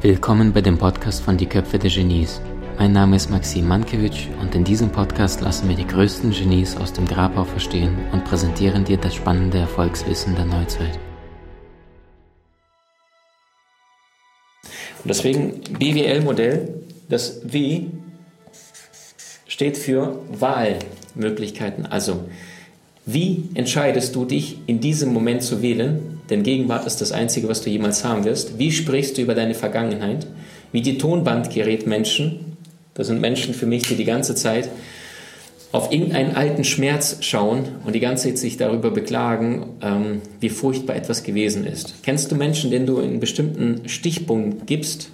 Willkommen bei dem Podcast von Die Köpfe der Genies. Mein Name ist Maxim Mankewitsch und in diesem Podcast lassen wir die größten Genies aus dem Grabau verstehen und präsentieren dir das spannende Erfolgswissen der Neuzeit. Und deswegen BWL-Modell, das W steht für Wahlmöglichkeiten. Also, wie entscheidest du dich in diesem Moment zu wählen? Denn Gegenwart ist das Einzige, was du jemals haben wirst. Wie sprichst du über deine Vergangenheit? Wie die Tonbandgerätmenschen, das sind Menschen für mich, die die ganze Zeit auf irgendeinen alten Schmerz schauen und die ganze Zeit sich darüber beklagen, ähm, wie furchtbar etwas gewesen ist. Kennst du Menschen, denen du einen bestimmten Stichpunkt gibst?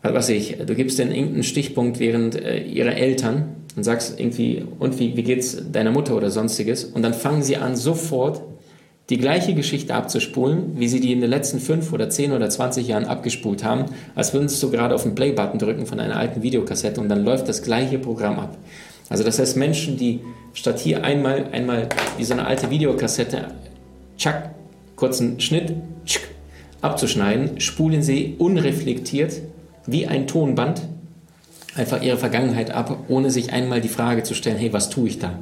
Was ich, du gibst denen irgendeinen Stichpunkt während äh, ihrer Eltern und sagst irgendwie, und wie, wie geht's deiner Mutter oder sonstiges? Und dann fangen sie an, sofort die gleiche Geschichte abzuspulen, wie sie die in den letzten fünf oder zehn oder zwanzig Jahren abgespult haben, als würdest du gerade auf den Play-Button drücken von einer alten Videokassette und dann läuft das gleiche Programm ab. Also das heißt, Menschen, die statt hier einmal, einmal wie so eine alte Videokassette, tschack, kurzen Schnitt, tschack, abzuschneiden, spulen sie unreflektiert wie ein Tonband einfach ihre Vergangenheit ab, ohne sich einmal die Frage zu stellen, hey, was tue ich da?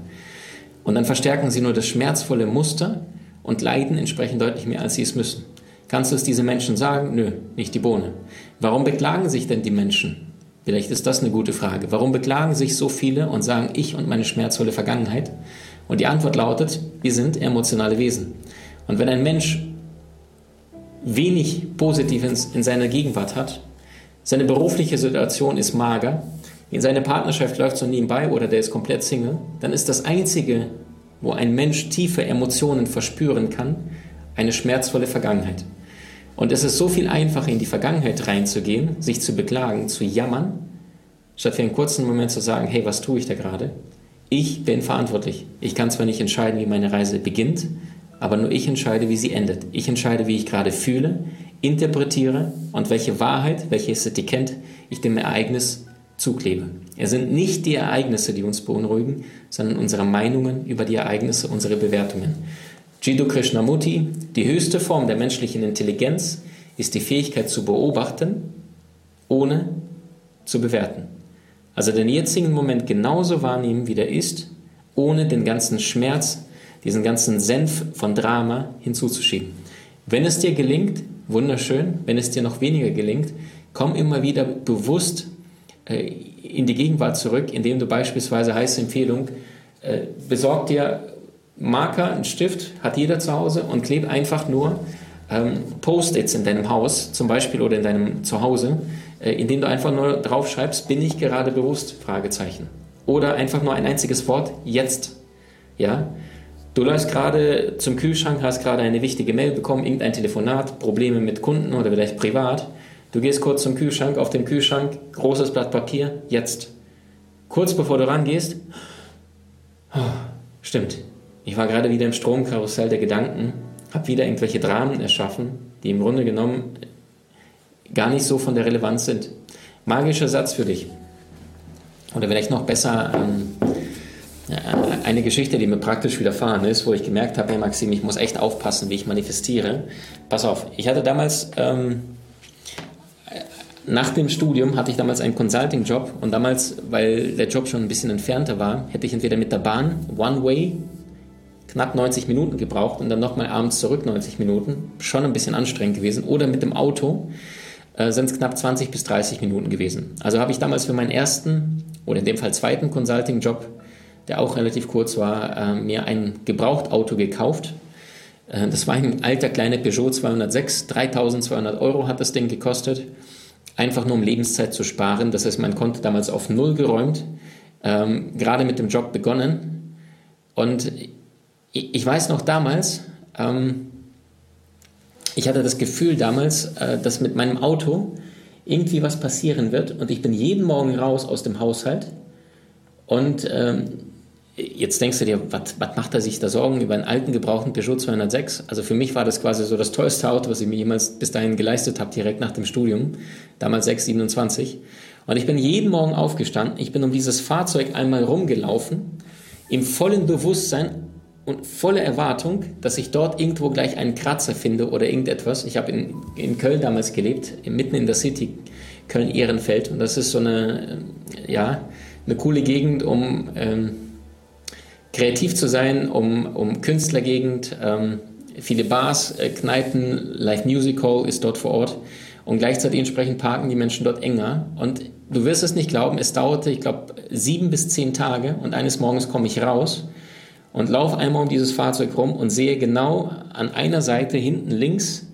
Und dann verstärken sie nur das schmerzvolle Muster und leiden entsprechend deutlich mehr, als sie es müssen. Kannst du es diese Menschen sagen? Nö, nicht die Bohne. Warum beklagen sich denn die Menschen? Vielleicht ist das eine gute Frage. Warum beklagen sich so viele und sagen, ich und meine schmerzvolle Vergangenheit? Und die Antwort lautet, wir sind emotionale Wesen. Und wenn ein Mensch wenig Positives in seiner Gegenwart hat, seine berufliche Situation ist mager, in seine Partnerschaft läuft so nebenbei oder der ist komplett Single, dann ist das Einzige, wo ein Mensch tiefe Emotionen verspüren kann, eine schmerzvolle Vergangenheit. Und es ist so viel einfacher, in die Vergangenheit reinzugehen, sich zu beklagen, zu jammern, statt für einen kurzen Moment zu sagen, hey, was tue ich da gerade? Ich bin verantwortlich. Ich kann zwar nicht entscheiden, wie meine Reise beginnt, aber nur ich entscheide, wie sie endet. Ich entscheide, wie ich gerade fühle, interpretiere und welche Wahrheit, welches Etikett ich dem Ereignis zuklebe. Es sind nicht die Ereignisse, die uns beunruhigen, sondern unsere Meinungen über die Ereignisse, unsere Bewertungen. Jiddu Krishnamurti, die höchste Form der menschlichen Intelligenz ist die Fähigkeit zu beobachten, ohne zu bewerten. Also den jetzigen Moment genauso wahrnehmen, wie der ist, ohne den ganzen Schmerz, diesen ganzen Senf von Drama hinzuzuschieben. Wenn es dir gelingt, wunderschön. Wenn es dir noch weniger gelingt, komm immer wieder bewusst äh, in die Gegenwart zurück, indem du beispielsweise heiße Empfehlung, äh, besorg dir Marker, einen Stift, hat jeder zu Hause und kleb einfach nur ähm, Post-its in deinem Haus, zum Beispiel oder in deinem Zuhause, äh, indem du einfach nur draufschreibst, bin ich gerade bewusst? Fragezeichen. Oder einfach nur ein einziges Wort, jetzt. Ja, Du läufst gerade zum Kühlschrank, hast gerade eine wichtige Mail bekommen, irgendein Telefonat, Probleme mit Kunden oder vielleicht privat. Du gehst kurz zum Kühlschrank, auf dem Kühlschrank, großes Blatt Papier, jetzt. Kurz bevor du rangehst, oh, stimmt, ich war gerade wieder im Stromkarussell der Gedanken, habe wieder irgendwelche Dramen erschaffen, die im Grunde genommen gar nicht so von der Relevanz sind. Magischer Satz für dich. Oder vielleicht noch besser, ähm, eine Geschichte, die mir praktisch widerfahren ist, wo ich gemerkt habe, hey Maxim, ich muss echt aufpassen, wie ich manifestiere. Pass auf, ich hatte damals, ähm, nach dem Studium hatte ich damals einen Consulting-Job und damals, weil der Job schon ein bisschen entfernter war, hätte ich entweder mit der Bahn One Way knapp 90 Minuten gebraucht und dann nochmal abends zurück 90 Minuten, schon ein bisschen anstrengend gewesen, oder mit dem Auto äh, sind es knapp 20 bis 30 Minuten gewesen. Also habe ich damals für meinen ersten oder in dem Fall zweiten Consulting-Job der auch relativ kurz war, äh, mir ein Gebrauchtauto gekauft. Äh, das war ein alter kleiner Peugeot 206, 3200 Euro hat das Ding gekostet. Einfach nur um Lebenszeit zu sparen. Das heißt, mein Konto damals auf Null geräumt, ähm, gerade mit dem Job begonnen. Und ich, ich weiß noch damals, ähm, ich hatte das Gefühl damals, äh, dass mit meinem Auto irgendwie was passieren wird. Und ich bin jeden Morgen raus aus dem Haushalt und ähm, Jetzt denkst du dir, was macht er sich da Sorgen über einen alten, gebrauchten Peugeot 206? Also für mich war das quasi so das teuerste Auto, was ich mir jemals bis dahin geleistet habe, direkt nach dem Studium, damals 627. Und ich bin jeden Morgen aufgestanden, ich bin um dieses Fahrzeug einmal rumgelaufen, im vollen Bewusstsein, und volle Erwartung, dass ich dort irgendwo gleich einen Kratzer finde oder irgendetwas. Ich habe in, in Köln damals gelebt, mitten in der City, Köln-Ehrenfeld. Und das ist so eine, ja, eine coole Gegend, um ähm, kreativ zu sein, um, um Künstlergegend. Ähm, viele Bars, äh, Kneipen, Live Music Hall ist dort vor Ort. Und gleichzeitig entsprechend parken die Menschen dort enger. Und du wirst es nicht glauben, es dauerte, ich glaube, sieben bis zehn Tage. Und eines Morgens komme ich raus und laufe einmal um dieses Fahrzeug rum und sehe genau an einer Seite hinten links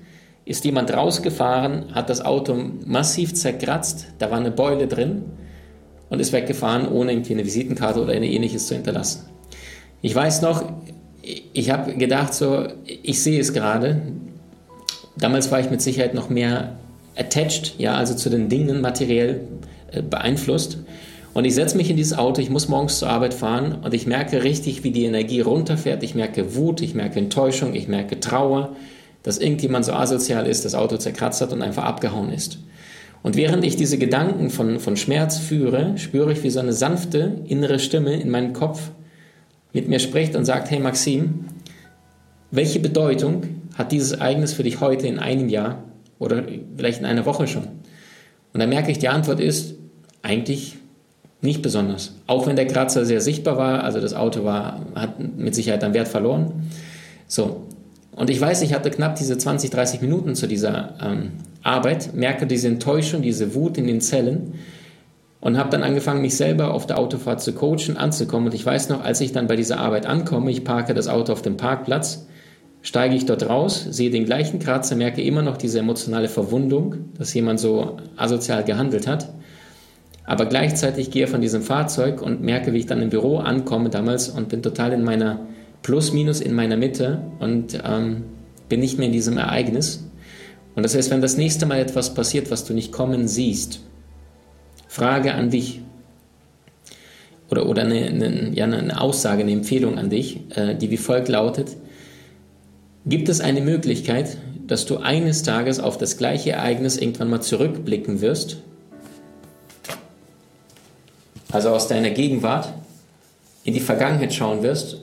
ist jemand rausgefahren, hat das Auto massiv zerkratzt, da war eine Beule drin und ist weggefahren, ohne irgendwie eine Visitenkarte oder eine ähnliches zu hinterlassen. Ich weiß noch, ich habe gedacht so, ich sehe es gerade. Damals war ich mit Sicherheit noch mehr attached, ja, also zu den Dingen materiell äh, beeinflusst. Und ich setze mich in dieses Auto, ich muss morgens zur Arbeit fahren und ich merke richtig, wie die Energie runterfährt. Ich merke Wut, ich merke Enttäuschung, ich merke Trauer, dass irgendjemand so asozial ist, das Auto zerkratzt hat und einfach abgehauen ist. Und während ich diese Gedanken von, von Schmerz führe, spüre ich, wie so eine sanfte innere Stimme in meinem Kopf mit mir spricht und sagt, hey Maxim, welche Bedeutung hat dieses Ereignis für dich heute in einem Jahr oder vielleicht in einer Woche schon? Und dann merke ich, die Antwort ist eigentlich nicht besonders. Auch wenn der Kratzer sehr sichtbar war, also das Auto war, hat mit Sicherheit an Wert verloren. So. Und ich weiß, ich hatte knapp diese 20, 30 Minuten zu dieser ähm, Arbeit, merke diese Enttäuschung, diese Wut in den Zellen und habe dann angefangen, mich selber auf der Autofahrt zu coachen, anzukommen. Und ich weiß noch, als ich dann bei dieser Arbeit ankomme, ich parke das Auto auf dem Parkplatz, steige ich dort raus, sehe den gleichen Kratzer, merke immer noch diese emotionale Verwundung, dass jemand so asozial gehandelt hat aber gleichzeitig gehe von diesem Fahrzeug und merke, wie ich dann im Büro ankomme damals und bin total in meiner Plus-Minus in meiner Mitte und ähm, bin nicht mehr in diesem Ereignis. Und das heißt, wenn das nächste Mal etwas passiert, was du nicht kommen siehst, Frage an dich. Oder, oder eine, eine, ja, eine Aussage, eine Empfehlung an dich, äh, die wie folgt lautet, gibt es eine Möglichkeit, dass du eines Tages auf das gleiche Ereignis irgendwann mal zurückblicken wirst? Also aus deiner Gegenwart, in die Vergangenheit schauen wirst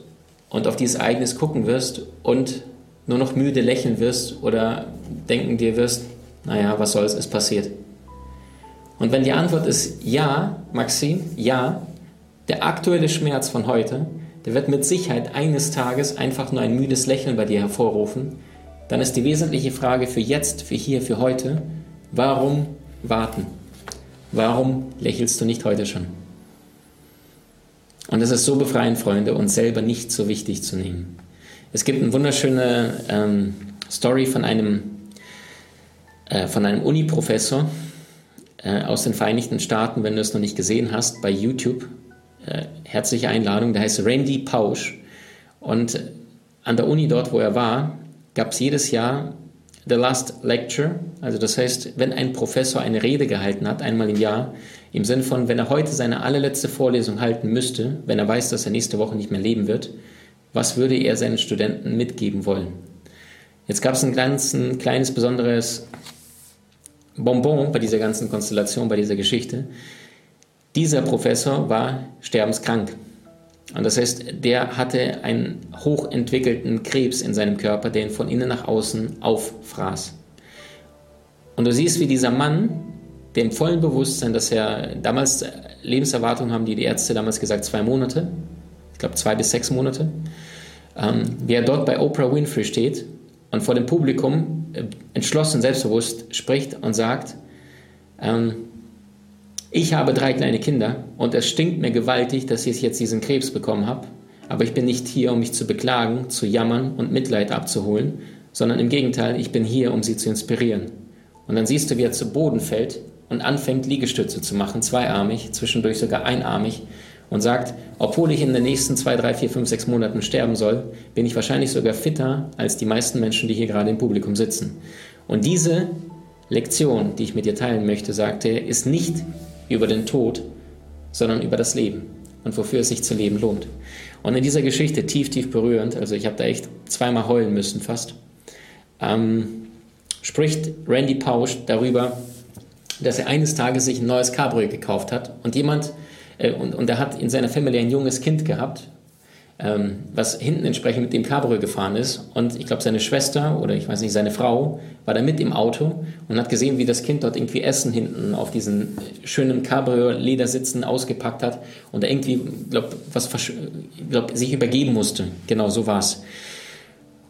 und auf dieses Ereignis gucken wirst und nur noch müde lächeln wirst oder denken dir wirst, naja, was soll's, ist passiert. Und wenn die Antwort ist ja, Maxim, ja, der aktuelle Schmerz von heute, der wird mit Sicherheit eines Tages einfach nur ein müdes Lächeln bei dir hervorrufen, dann ist die wesentliche Frage für jetzt, für hier, für heute, warum warten? Warum lächelst du nicht heute schon? Und es ist so befreiend, Freunde, uns selber nicht so wichtig zu nehmen. Es gibt eine wunderschöne ähm, Story von einem, äh, von einem Uni-Professor äh, aus den Vereinigten Staaten, wenn du es noch nicht gesehen hast, bei YouTube. Äh, herzliche Einladung, der heißt Randy Pausch. Und an der Uni dort, wo er war, gab es jedes Jahr The Last Lecture. Also das heißt, wenn ein Professor eine Rede gehalten hat, einmal im Jahr, im Sinne von, wenn er heute seine allerletzte Vorlesung halten müsste, wenn er weiß, dass er nächste Woche nicht mehr leben wird, was würde er seinen Studenten mitgeben wollen? Jetzt gab es ein kleines, ein kleines besonderes Bonbon bei dieser ganzen Konstellation, bei dieser Geschichte. Dieser Professor war sterbenskrank. Und das heißt, der hatte einen hochentwickelten Krebs in seinem Körper, der ihn von innen nach außen auffraß. Und du siehst, wie dieser Mann dem vollen Bewusstsein, dass er damals Lebenserwartung haben die, die Ärzte damals gesagt, zwei Monate, ich glaube zwei bis sechs Monate, ähm, wie er dort bei Oprah Winfrey steht und vor dem Publikum äh, entschlossen, selbstbewusst spricht und sagt, ähm, ich habe drei kleine Kinder und es stinkt mir gewaltig, dass ich jetzt diesen Krebs bekommen habe, aber ich bin nicht hier, um mich zu beklagen, zu jammern und Mitleid abzuholen, sondern im Gegenteil, ich bin hier, um sie zu inspirieren. Und dann siehst du, wie er zu Boden fällt und anfängt, Liegestütze zu machen, zweiarmig, zwischendurch sogar einarmig und sagt, obwohl ich in den nächsten zwei, drei, vier, fünf, sechs Monaten sterben soll, bin ich wahrscheinlich sogar fitter als die meisten Menschen, die hier gerade im Publikum sitzen. Und diese Lektion, die ich mit dir teilen möchte, sagte er, ist nicht über den Tod, sondern über das Leben und wofür es sich zu leben lohnt. Und in dieser Geschichte, tief, tief berührend, also ich habe da echt zweimal heulen müssen fast, ähm, spricht Randy Pausch darüber, dass er eines Tages sich ein neues Cabrio gekauft hat und jemand, äh, und, und er hat in seiner Familie ein junges Kind gehabt ähm, was hinten entsprechend mit dem Cabrio gefahren ist. Und ich glaube, seine Schwester oder ich weiß nicht, seine Frau war da mit im Auto und hat gesehen, wie das Kind dort irgendwie Essen hinten auf diesen schönen Cabrio-Ledersitzen ausgepackt hat und da irgendwie, glaube was glaub, sich übergeben musste. Genau, so war's.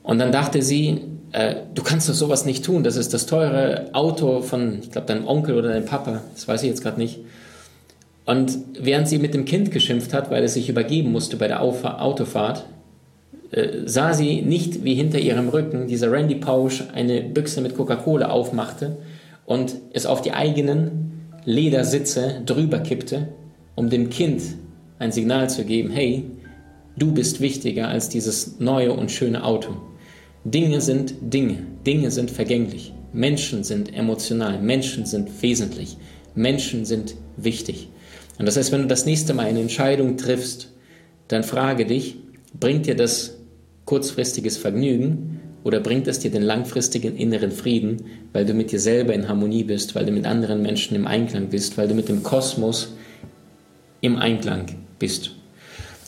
Und dann dachte sie, äh, du kannst doch sowas nicht tun. Das ist das teure Auto von, ich glaube, deinem Onkel oder deinem Papa. Das weiß ich jetzt gerade nicht. Und während sie mit dem Kind geschimpft hat, weil es sich übergeben musste bei der Autofahrt, äh, sah sie nicht, wie hinter ihrem Rücken dieser Randy Pausch eine Büchse mit Coca-Cola aufmachte und es auf die eigenen Ledersitze drüber kippte, um dem Kind ein Signal zu geben, hey, du bist wichtiger als dieses neue und schöne Auto. Dinge sind Dinge, Dinge sind vergänglich, Menschen sind emotional, Menschen sind wesentlich, Menschen sind wichtig. Und das heißt, wenn du das nächste Mal eine Entscheidung triffst, dann frage dich, bringt dir das kurzfristiges Vergnügen oder bringt es dir den langfristigen inneren Frieden, weil du mit dir selber in Harmonie bist, weil du mit anderen Menschen im Einklang bist, weil du mit dem Kosmos im Einklang bist.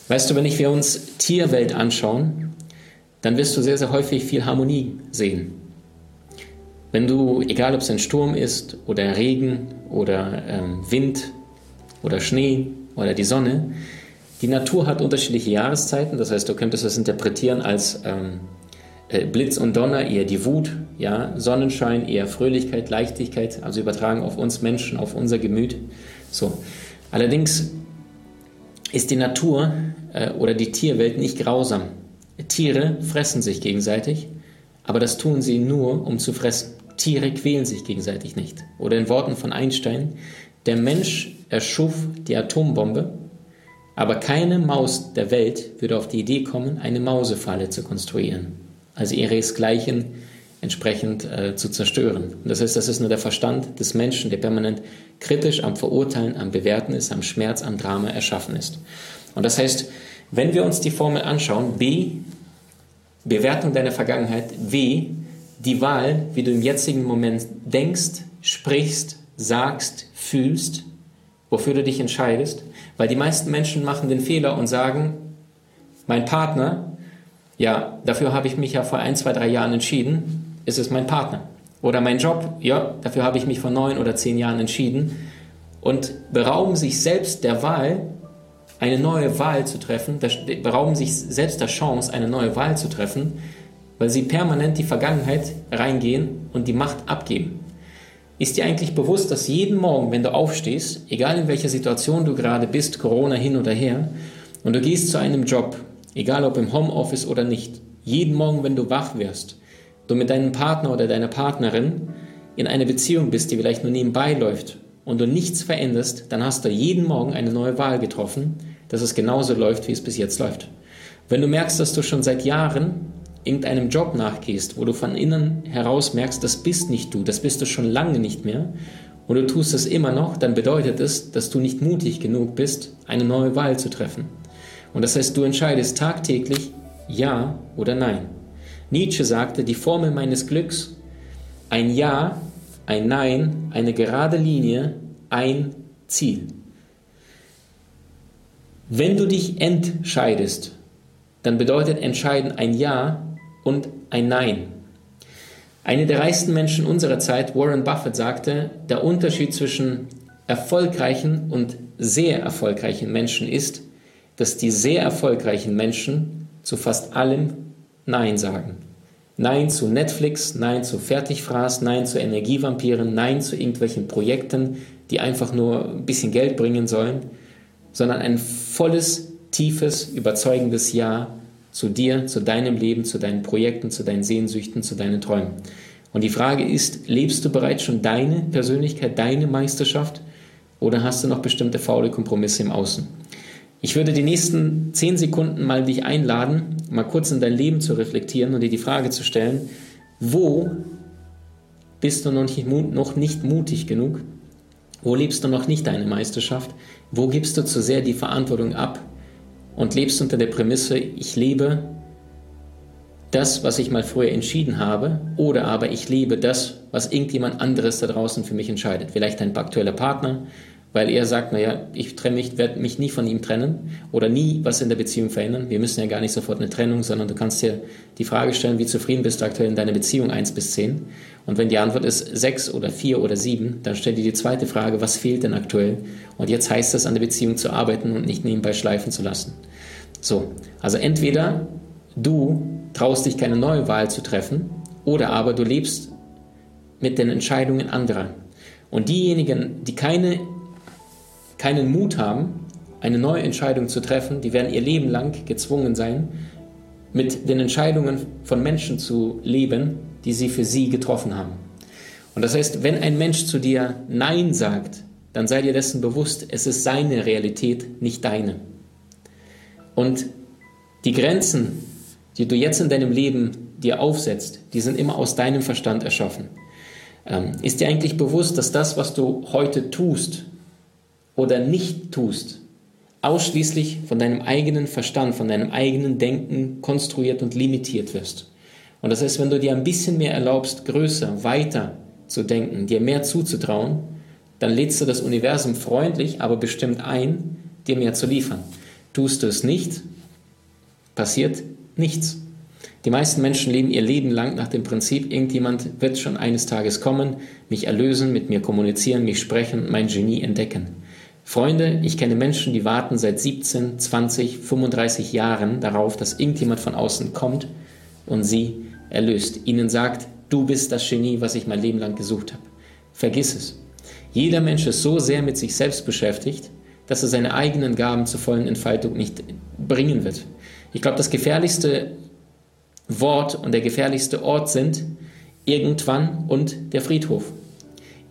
Weißt du, wenn wir uns Tierwelt anschauen, dann wirst du sehr, sehr häufig viel Harmonie sehen. Wenn du, egal ob es ein Sturm ist oder Regen oder ähm, Wind oder Schnee oder die Sonne, die Natur hat unterschiedliche Jahreszeiten. Das heißt, du könntest das interpretieren als ähm, äh, Blitz und Donner, eher die Wut, ja, Sonnenschein, eher Fröhlichkeit, Leichtigkeit, also übertragen auf uns Menschen, auf unser Gemüt. So. Allerdings ist die Natur äh, oder die Tierwelt nicht grausam. Tiere fressen sich gegenseitig, aber das tun sie nur, um zu fressen. Tiere quälen sich gegenseitig nicht. Oder in Worten von Einstein, der Mensch erschuf die Atombombe, aber keine Maus der Welt würde auf die Idee kommen, eine Mausefalle zu konstruieren, also ihresgleichen entsprechend äh, zu zerstören. Und das heißt, das ist nur der Verstand des Menschen, der permanent kritisch am Verurteilen, am Bewerten ist, am Schmerz, am Drama erschaffen ist. Und das heißt, wenn wir uns die Formel anschauen, B, Bewertung deiner Vergangenheit, W, die Wahl, wie du im jetzigen Moment denkst, sprichst, sagst, fühlst, wofür du dich entscheidest, weil die meisten Menschen machen den Fehler und sagen, mein Partner, ja, dafür habe ich mich ja vor ein, zwei, drei Jahren entschieden, ist es mein Partner. Oder mein Job, ja, dafür habe ich mich vor neun oder zehn Jahren entschieden und berauben sich selbst der Wahl, eine neue Wahl zu treffen, berauben sich selbst der Chance, eine neue Wahl zu treffen, weil sie permanent die Vergangenheit reingehen und die Macht abgeben. Ist dir eigentlich bewusst, dass jeden Morgen, wenn du aufstehst, egal in welcher Situation du gerade bist, Corona hin oder her, und du gehst zu einem Job, egal ob im Homeoffice oder nicht, jeden Morgen, wenn du wach wirst, du mit deinem Partner oder deiner Partnerin in einer Beziehung bist, die vielleicht nur nebenbei läuft und du nichts veränderst, dann hast du jeden Morgen eine neue Wahl getroffen, dass es genauso läuft, wie es bis jetzt läuft. Wenn du merkst, dass du schon seit Jahren irgendeinem Job nachgehst, wo du von innen heraus merkst, das bist nicht du, das bist du schon lange nicht mehr, und du tust es immer noch, dann bedeutet es, dass du nicht mutig genug bist, eine neue Wahl zu treffen. Und das heißt, du entscheidest tagtäglich Ja oder Nein. Nietzsche sagte, die Formel meines Glücks, ein Ja, ein Nein, eine gerade Linie, ein Ziel. Wenn du dich entscheidest, dann bedeutet entscheiden ein Ja und ein Nein. Eine der reichsten Menschen unserer Zeit, Warren Buffett, sagte, der Unterschied zwischen erfolgreichen und sehr erfolgreichen Menschen ist, dass die sehr erfolgreichen Menschen zu fast allem Nein sagen. Nein zu Netflix, Nein zu Fertigfraß, Nein zu Energievampiren, Nein zu irgendwelchen Projekten, die einfach nur ein bisschen Geld bringen sollen, sondern ein volles, tiefes, überzeugendes Ja zu dir, zu deinem Leben, zu deinen Projekten, zu deinen Sehnsüchten, zu deinen Träumen. Und die Frage ist, lebst du bereits schon deine Persönlichkeit, deine Meisterschaft oder hast du noch bestimmte faule Kompromisse im Außen? Ich würde die nächsten zehn Sekunden mal dich einladen, mal kurz in dein Leben zu reflektieren und dir die Frage zu stellen, wo bist du noch nicht, mutig genug? Wo lebst du noch nicht deine Meisterschaft? Wo gibst du zu sehr die Verantwortung ab und lebst unter der Prämisse, ich lebe das, was ich mal früher entschieden habe, oder aber ich lebe das, was irgendjemand anderes da draußen für mich entscheidet. Vielleicht dein aktueller Partner weil er sagt, naja, ich mich, werde mich nie von ihm trennen oder nie was in der Beziehung verändern. Wir müssen ja gar nicht sofort eine Trennung, sondern du kannst dir die Frage stellen, wie zufrieden bist du aktuell in deiner Beziehung 1 bis 10? Und wenn die Antwort ist 6 oder 4 oder 7, dann stell dir die zweite Frage, was fehlt denn aktuell? Und jetzt heißt es, an der Beziehung zu arbeiten und nicht nebenbei schleifen zu lassen. So, also entweder du traust dich keine neue Wahl zu treffen oder aber du lebst mit den Entscheidungen anderer. Und diejenigen, die keine, keinen Mut haben, eine neue Entscheidung zu treffen, die werden ihr Leben lang gezwungen sein, mit den Entscheidungen von Menschen zu leben, die sie für sie getroffen haben. Und das heißt, wenn ein Mensch zu dir Nein sagt, dann sei dir dessen bewusst, es ist seine Realität, nicht deine. Und die Grenzen, die du jetzt in deinem Leben dir aufsetzt, die sind immer aus deinem Verstand erschaffen. Ähm, ist dir eigentlich bewusst, dass das, was du heute tust oder nicht tust, ausschließlich von deinem eigenen Verstand, von deinem eigenen Denken konstruiert und limitiert wirst? Und das heißt, wenn du dir ein bisschen mehr erlaubst, größer, weiter zu denken, dir mehr zuzutrauen, dann lädst du das Universum freundlich, aber bestimmt ein, dir mehr zu liefern. Tust du es nicht, passiert nichts. Die meisten Menschen leben ihr Leben lang nach dem Prinzip, irgendjemand wird schon eines Tages kommen, mich erlösen, mit mir kommunizieren, mich sprechen, mein Genie entdecken. Freunde, ich kenne Menschen, die warten seit 17, 20, 35 Jahren darauf, dass irgendjemand von außen kommt und sie erlöst, ihnen sagt, du bist das Genie, was ich mein Leben lang gesucht habe. Vergiss es. Jeder Mensch ist so sehr mit sich selbst beschäftigt, dass er seine eigenen Gaben zur vollen Entfaltung nicht bringen wird. Ich glaube, das gefährlichste Wort und der gefährlichste Ort sind irgendwann und der Friedhof.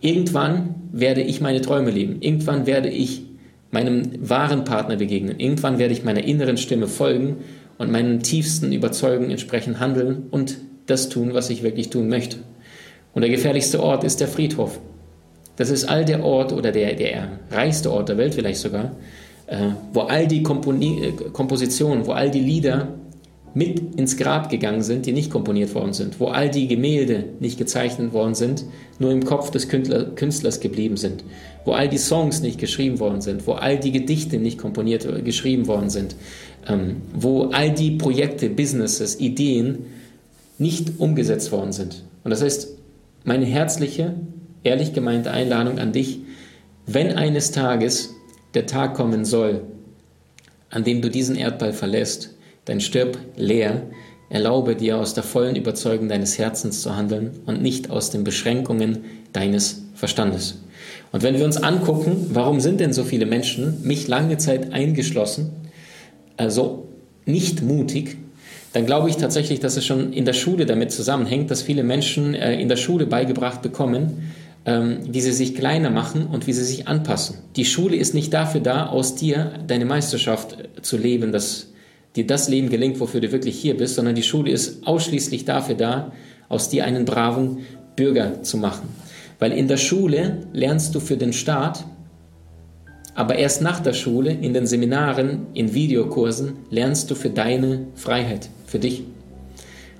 Irgendwann werde ich meine Träume leben. Irgendwann werde ich meinem wahren Partner begegnen. Irgendwann werde ich meiner inneren Stimme folgen und meinen tiefsten Überzeugungen entsprechend handeln und das tun, was ich wirklich tun möchte. Und der gefährlichste Ort ist der Friedhof. Das ist all der Ort oder der, der reichste Ort der Welt vielleicht sogar, äh, wo all die Komponi äh, Kompositionen, wo all die Lieder mit ins Grab gegangen sind, die nicht komponiert worden sind, wo all die Gemälde nicht gezeichnet worden sind, nur im Kopf des Künstlers geblieben sind, wo all die Songs nicht geschrieben worden sind, wo all die Gedichte nicht komponiert, äh, geschrieben worden sind, ähm, wo all die Projekte, Businesses, Ideen nicht umgesetzt worden sind. Und das heißt, meine herzliche, ehrlich gemeinte Einladung an dich, wenn eines Tages der Tag kommen soll, an dem du diesen Erdball verlässt, dann stirb leer, erlaube dir aus der vollen Überzeugung deines Herzens zu handeln und nicht aus den Beschränkungen deines Verstandes. Und wenn wir uns angucken, warum sind denn so viele Menschen, mich lange Zeit eingeschlossen, also nicht mutig, dann glaube ich tatsächlich, dass es schon in der Schule damit zusammenhängt, dass viele Menschen äh, in der Schule beigebracht bekommen, ähm, wie sie sich kleiner machen und wie sie sich anpassen. Die Schule ist nicht dafür da, aus dir deine Meisterschaft äh, zu leben, dass dir das Leben gelingt, wofür du wirklich hier bist, sondern die Schule ist ausschließlich dafür da, aus dir einen braven Bürger zu machen. Weil in der Schule lernst du für den Staat, aber erst nach der Schule, in den Seminaren, in Videokursen, lernst du für deine Freiheit, für dich.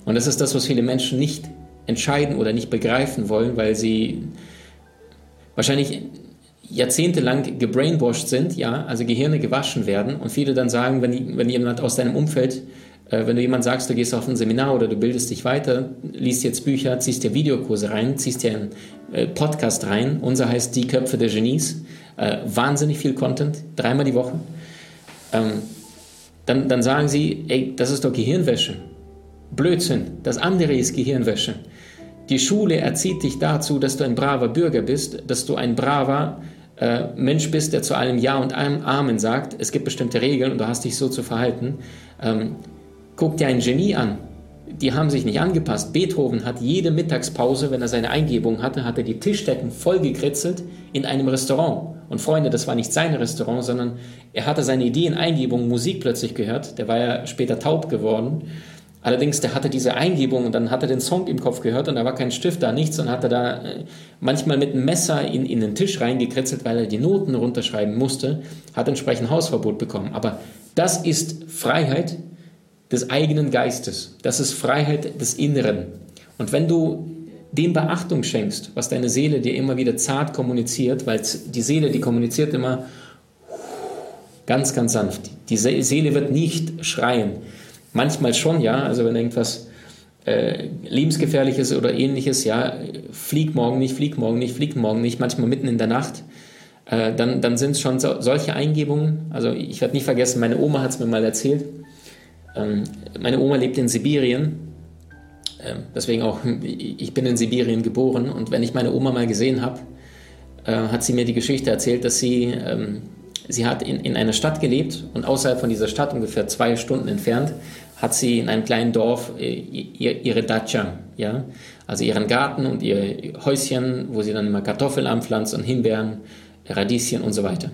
Und das ist das, was viele Menschen nicht entscheiden oder nicht begreifen wollen, weil sie wahrscheinlich jahrzehntelang gebrainwashed sind, ja, also Gehirne gewaschen werden und viele dann sagen, wenn, wenn jemand aus deinem Umfeld, äh, wenn du jemand sagst, du gehst auf ein Seminar oder du bildest dich weiter, liest jetzt Bücher, ziehst dir Videokurse rein, ziehst dir einen äh, Podcast rein, unser heißt Die Köpfe der Genies, äh, wahnsinnig viel Content, dreimal die Woche, ähm, dann, dann sagen sie, ey, das ist doch Gehirnwäsche. Blödsinn, das andere ist Gehirnwäsche. Die Schule erzieht dich dazu, dass du ein braver Bürger bist, dass du ein braver äh, Mensch bist, der zu allem Ja und allem Amen sagt, es gibt bestimmte Regeln und du hast dich so zu verhalten. Ähm, guck dir ein Genie an. Die haben sich nicht angepasst. Beethoven hat jede Mittagspause, wenn er seine Eingebung hatte, hat er die Tischdecken vollgekritzelt in einem Restaurant. Und Freunde, das war nicht sein Restaurant, sondern er hatte seine Ideen, Eingebung, Musik plötzlich gehört. Der war ja später taub geworden. Allerdings, der hatte diese Eingebung und dann hat er den Song im Kopf gehört und da war kein Stift da, nichts und hat er da äh, manchmal mit einem Messer in, in den Tisch reingekritzelt, weil er die Noten runterschreiben musste, hat entsprechend Hausverbot bekommen. Aber das ist Freiheit des eigenen Geistes. Das ist Freiheit des Inneren. Und wenn du dem Beachtung schenkst, was deine Seele dir immer wieder zart kommuniziert, weil die Seele, die kommuniziert immer ganz, ganz sanft. Die Seele wird nicht schreien. Manchmal schon, ja, also wenn irgendwas äh, lebensgefährliches oder ähnliches, ja, flieg morgen nicht, flieg morgen nicht, flieg morgen nicht, manchmal mitten in der Nacht, äh, dann, dann sind es schon so, solche Eingebungen. Also ich werde nicht vergessen, meine Oma hat es mir mal erzählt. Ähm, meine Oma lebt in Sibirien ähm, deswegen auch, ich bin in Sibirien geboren und wenn ich meine Oma mal gesehen habe, äh, hat sie mir die Geschichte erzählt, dass sie, ähm, sie hat in, in einer Stadt gelebt und außerhalb von dieser Stadt, ungefähr zwei Stunden entfernt, hat sie in einem kleinen Dorf äh, ihre Dacia, ja, also ihren Garten und ihr Häuschen, wo sie dann immer Kartoffeln anpflanzt und Himbeeren, Radieschen und so weiter.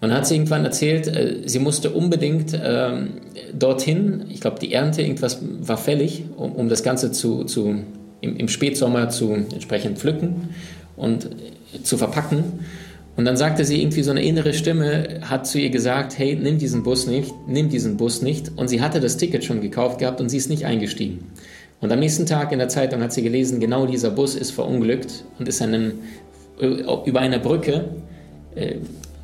Und hat sie irgendwann erzählt, äh, sie musste unbedingt ähm, dorthin, ich glaube, die Ernte, irgendwas war fällig, um, um das Ganze zu, zu, im, im, Spätsommer zu entsprechend pflücken und äh, zu verpacken. Und dann sagte sie irgendwie so eine innere Stimme, hat zu ihr gesagt, hey, nimm diesen Bus nicht, nimm diesen Bus nicht. Und sie hatte das Ticket schon gekauft gehabt und sie ist nicht eingestiegen. Und am nächsten Tag in der Zeitung hat sie gelesen, genau dieser Bus ist verunglückt und ist einem, äh, über einer Brücke äh,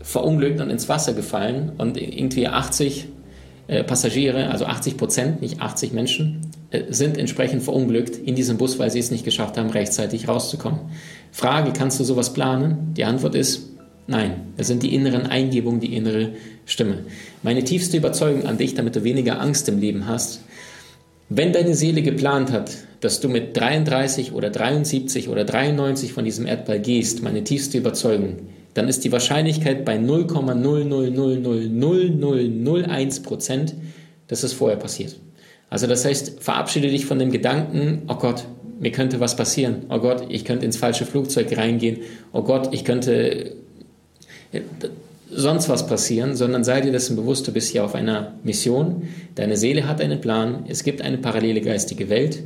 verunglückt und ins Wasser gefallen und irgendwie 80 äh, Passagiere, also 80 Prozent, nicht 80 Menschen, äh, sind entsprechend verunglückt in diesem Bus, weil sie es nicht geschafft haben, rechtzeitig rauszukommen. Frage, kannst du sowas planen? Die Antwort ist nein. Es sind die inneren Eingebungen, die innere Stimme. Meine tiefste Überzeugung an dich, damit du weniger Angst im Leben hast, wenn deine Seele geplant hat, dass du mit 33 oder 73 oder 93 von diesem Erdball gehst, meine tiefste Überzeugung, dann ist die Wahrscheinlichkeit bei 0,0000001 Prozent, dass es vorher passiert. Also das heißt, verabschiede dich von dem Gedanken, oh Gott, mir könnte was passieren. Oh Gott, ich könnte ins falsche Flugzeug reingehen. Oh Gott, ich könnte sonst was passieren, sondern sei dir dessen bewusst, du bist hier auf einer Mission. Deine Seele hat einen Plan. Es gibt eine parallele geistige Welt.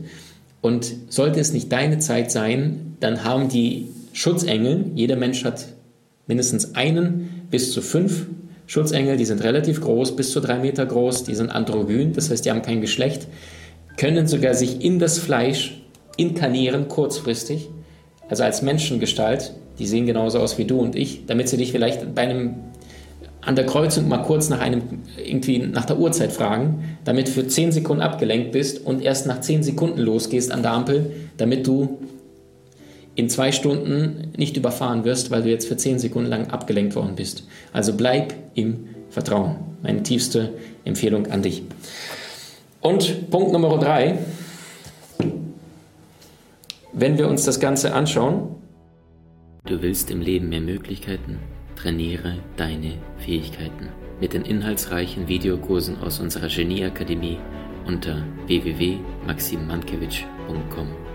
Und sollte es nicht deine Zeit sein, dann haben die Schutzengel, jeder Mensch hat mindestens einen bis zu fünf Schutzengel, die sind relativ groß, bis zu drei Meter groß, die sind androgyn, das heißt, die haben kein Geschlecht, können sogar sich in das Fleisch inkarnieren, kurzfristig, also als Menschengestalt, die sehen genauso aus wie du und ich, damit sie dich vielleicht bei einem an der Kreuzung mal kurz nach einem irgendwie nach der Uhrzeit fragen, damit für zehn Sekunden abgelenkt bist und erst nach zehn Sekunden losgehst an der Ampel, damit du in zwei Stunden nicht überfahren wirst, weil du jetzt für zehn Sekunden lang abgelenkt worden bist. Also bleib im Vertrauen. Meine tiefste Empfehlung an dich. Und Punkt Nummer drei, wenn wir uns das Ganze anschauen. Du willst im Leben mehr Möglichkeiten? Trainiere deine Fähigkeiten mit den inhaltsreichen Videokursen aus unserer Genieakademie unter www.maximmankiewicz.com.